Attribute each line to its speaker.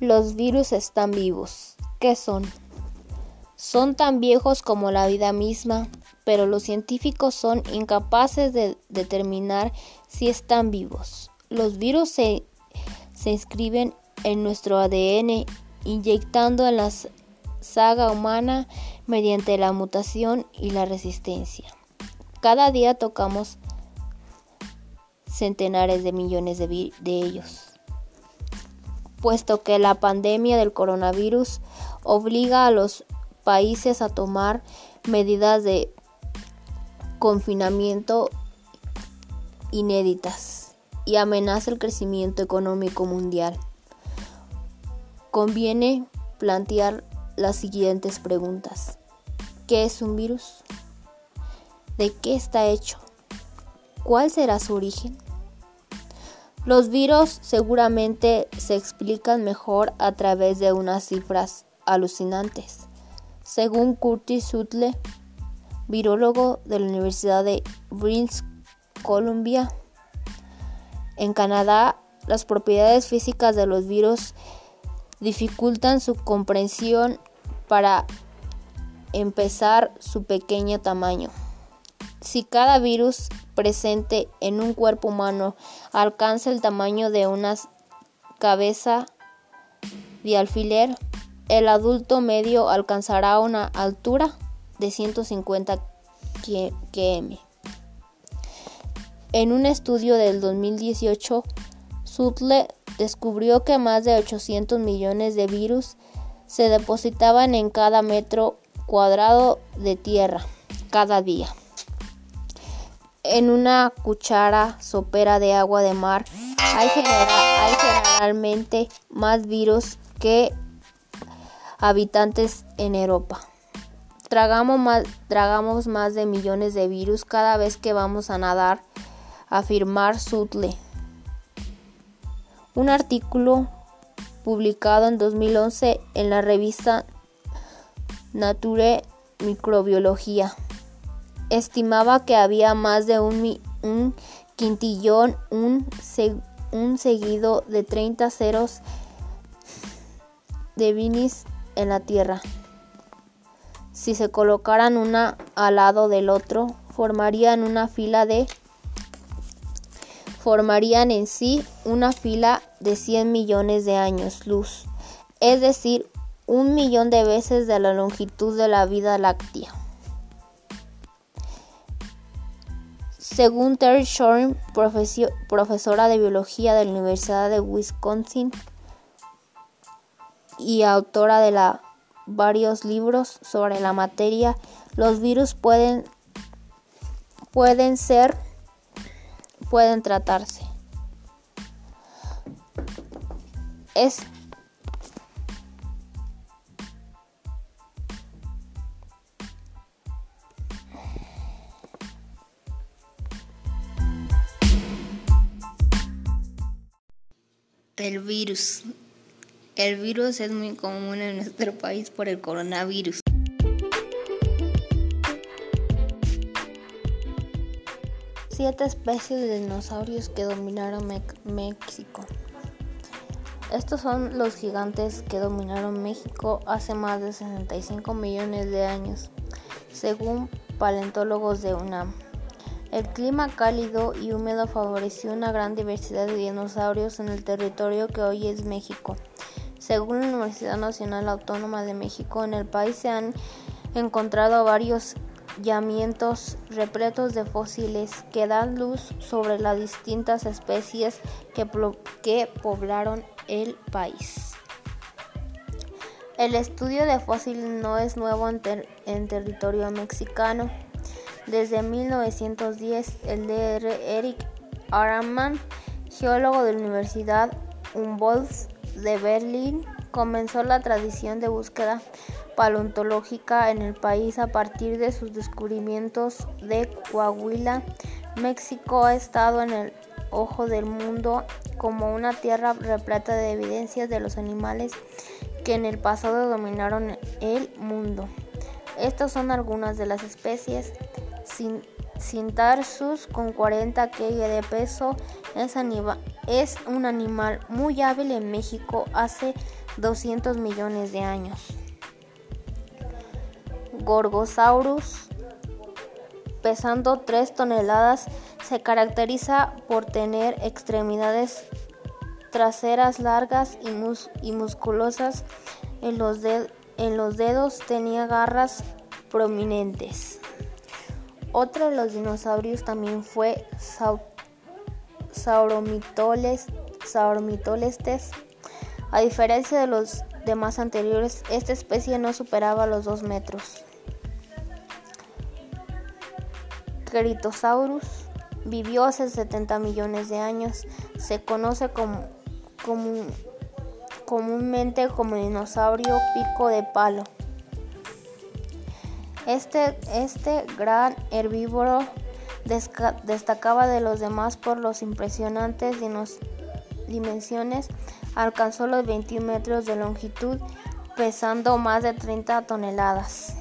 Speaker 1: Los virus están vivos. ¿Qué son? Son tan viejos como la vida misma, pero los científicos son incapaces de determinar si están vivos. Los virus se, se inscriben en nuestro ADN, inyectando en la saga humana mediante la mutación y la resistencia. Cada día tocamos centenares de millones de, de ellos puesto que la pandemia del coronavirus obliga a los países a tomar medidas de confinamiento inéditas y amenaza el crecimiento económico mundial. Conviene plantear las siguientes preguntas. ¿Qué es un virus? ¿De qué está hecho? ¿Cuál será su origen? Los virus seguramente se explican mejor a través de unas cifras alucinantes. Según Curtis Sutle, virólogo de la Universidad de British Columbia, en Canadá, las propiedades físicas de los virus dificultan su comprensión para empezar su pequeño tamaño. Si cada virus presente en un cuerpo humano alcanza el tamaño de una cabeza de alfiler, el adulto medio alcanzará una altura de 150 km. En un estudio del 2018, Sutle descubrió que más de 800 millones de virus se depositaban en cada metro cuadrado de tierra cada día en una cuchara sopera de agua de mar hay, generalmente más virus que habitantes en Europa. Tragamos más, tragamos más de millones de virus cada vez que vamos a nadar, afirmar Sutle. Un artículo publicado en 2011 en la revista Nature Microbiología estimaba que había más de un, quintillón, un, seguido de 30 ceros de vinis en la Tierra. Si se colocaran una al lado del otro, formarían una fila de formarían en sí una fila de 100 millones de años luz, es decir, un millón de veces de la longitud de la vida láctea. Según Terry Shorn, profesora de biología de la Universidad de Wisconsin y autora de la, varios libros sobre la materia, los virus pueden, pueden ser, pueden tratarse. El virus. El virus es muy común en nuestro país por el coronavirus. Siete especies de dinosaurios que dominaron México. Estos son los gigantes que dominaron México hace más de 65 millones de años, según paleontólogos de UNAM. El clima cálido y húmedo favoreció una gran diversidad de dinosaurios en el territorio que hoy es México. Según la Universidad Nacional Autónoma de México, en el país se han encontrado varios yacimientos repletos de fósiles que dan luz sobre las distintas especies que, poblaron el país. El estudio de fósiles no es nuevo en territorio mexicano. Desde 1910, el Dr. Eric Araman, geólogo de la Universidad Humboldt de Berlín, comenzó la tradición de búsqueda paleontológica en el país a partir de sus descubrimientos de Coahuila. México ha estado en el ojo del mundo como una tierra repleta de evidencias de los animales que en el pasado dominaron el mundo. Estas son algunas de las especies Cintarsus con 40 kg de peso es, un animal muy hábil en México. Hace 200 millones de años. Gorgosaurus, pesando 3 toneladas, se caracteriza por tener extremidades traseras largas y, musculosas. En los, en los dedos tenía garras prominentes. Otro de los dinosaurios también fue Sauromitolestes. A diferencia de los demás anteriores, esta especie no superaba los 2 metros. Critosaurus vivió hace 70 millones de años. Se conoce comúnmente como dinosaurio pico de palo. Este, este gran herbívoro destacaba de los demás por los impresionantes dimensiones. Alcanzó los 21 metros de longitud, pesando más de 30 toneladas.